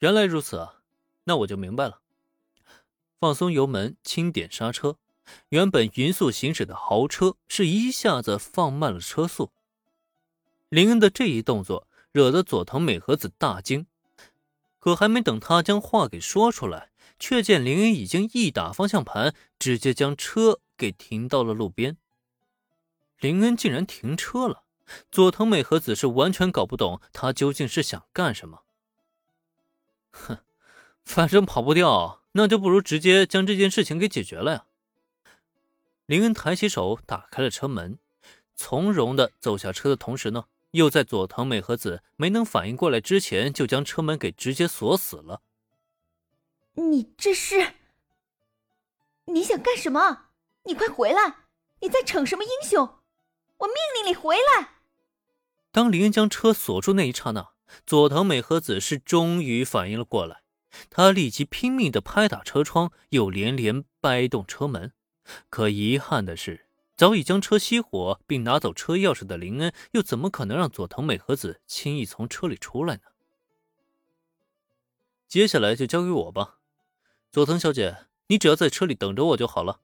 原来如此啊，那我就明白了。放松油门，轻点刹车，原本匀速行驶的豪车是一下子放慢了车速。林恩的这一动作惹得佐藤美和子大惊，可还没等他将话给说出来，却见林恩已经一打方向盘，直接将车给停到了路边。林恩竟然停车了，佐藤美和子是完全搞不懂他究竟是想干什么。哼，反正跑不掉，那就不如直接将这件事情给解决了呀。林恩抬起手打开了车门，从容的走下车的同时呢，又在佐藤美和子没能反应过来之前，就将车门给直接锁死了。你这是？你想干什么？你快回来！你在逞什么英雄？我命令你回来！当林恩将车锁住那一刹那。佐藤美和子是终于反应了过来，他立即拼命的拍打车窗，又连连掰动车门。可遗憾的是，早已将车熄火并拿走车钥匙的林恩，又怎么可能让佐藤美和子轻易从车里出来呢？接下来就交给我吧，佐藤小姐，你只要在车里等着我就好了。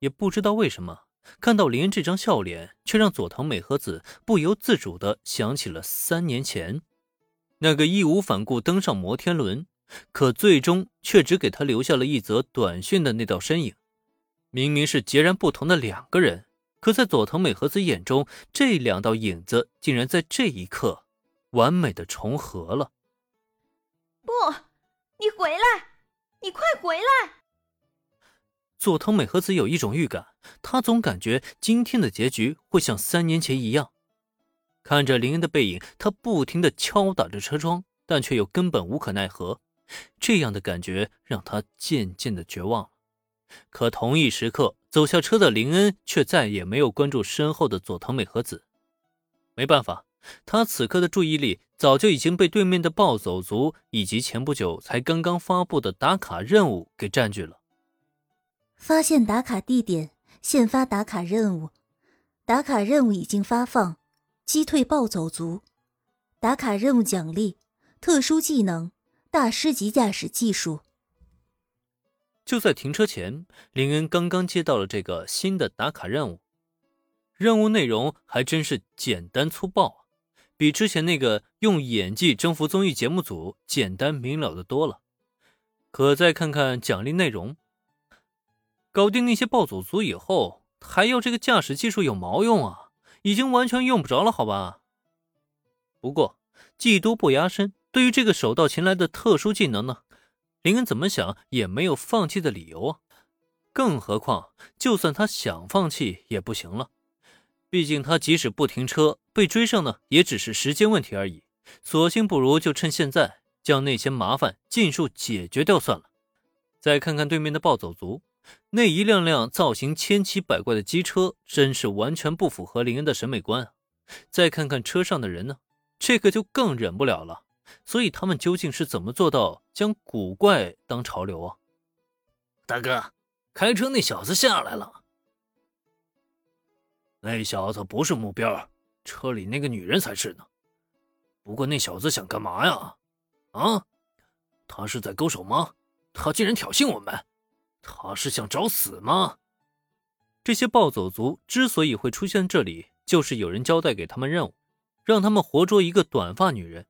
也不知道为什么。看到林恩这张笑脸，却让佐藤美和子不由自主地想起了三年前。那个义无反顾登上摩天轮，可最终却只给他留下了一则短讯的那道身影。明明是截然不同的两个人，可在佐藤美和子眼中，这两道影子竟然在这一刻完美的重合了。不，你回来，你快回来！佐藤美和子有一种预感，她总感觉今天的结局会像三年前一样。看着林恩的背影，他不停的敲打着车窗，但却又根本无可奈何。这样的感觉让他渐渐的绝望。可同一时刻，走下车的林恩却再也没有关注身后的佐藤美和子。没办法，他此刻的注意力早就已经被对面的暴走族以及前不久才刚刚发布的打卡任务给占据了。发现打卡地点，现发打卡任务。打卡任务已经发放。击退暴走族，打卡任务奖励：特殊技能大师级驾驶技术。就在停车前，林恩刚刚接到了这个新的打卡任务，任务内容还真是简单粗暴啊，比之前那个用演技征服综艺节目组简单明了的多了。可再看看奖励内容，搞定那些暴走族以后，还要这个驾驶技术有毛用啊！已经完全用不着了，好吧。不过技多不压身，对于这个手到擒来的特殊技能呢，林恩怎么想也没有放弃的理由啊。更何况，就算他想放弃也不行了，毕竟他即使不停车，被追上呢，也只是时间问题而已。索性不如就趁现在将那些麻烦尽数解决掉算了。再看看对面的暴走族。那一辆辆造型千奇百怪的机车，真是完全不符合林恩的审美观啊！再看看车上的人呢，这个就更忍不了了。所以他们究竟是怎么做到将古怪当潮流啊？大哥，开车那小子下来了。那小子不是目标，车里那个女人才是呢。不过那小子想干嘛呀？啊？他是在勾手吗？他竟然挑衅我们！他是想找死吗？这些暴走族之所以会出现这里，就是有人交代给他们任务，让他们活捉一个短发女人。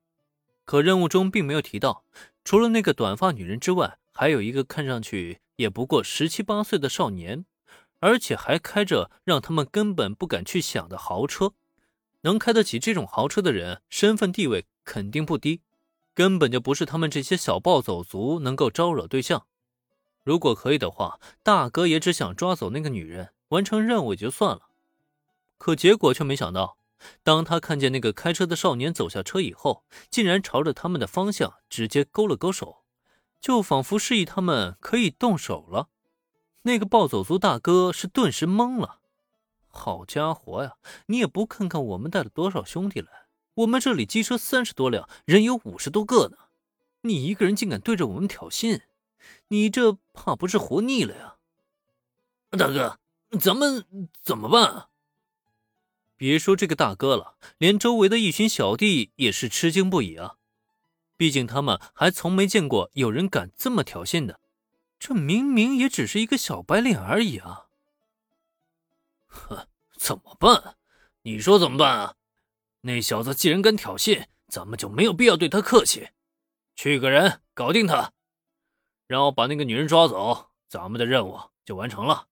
可任务中并没有提到，除了那个短发女人之外，还有一个看上去也不过十七八岁的少年，而且还开着让他们根本不敢去想的豪车。能开得起这种豪车的人，身份地位肯定不低，根本就不是他们这些小暴走族能够招惹对象。如果可以的话，大哥也只想抓走那个女人，完成任务也就算了。可结果却没想到，当他看见那个开车的少年走下车以后，竟然朝着他们的方向直接勾了勾手，就仿佛示意他们可以动手了。那个暴走族大哥是顿时懵了。好家伙呀，你也不看看我们带了多少兄弟来，我们这里机车三十多辆，人有五十多个呢，你一个人竟敢对着我们挑衅！你这怕不是活腻了呀，大哥，咱们怎么办？别说这个大哥了，连周围的一群小弟也是吃惊不已啊！毕竟他们还从没见过有人敢这么挑衅的。这明明也只是一个小白脸而已啊！哼，怎么办？你说怎么办啊？那小子既然敢挑衅，咱们就没有必要对他客气。去个人搞定他，然后把那个女人抓走，咱们的任务就完成了。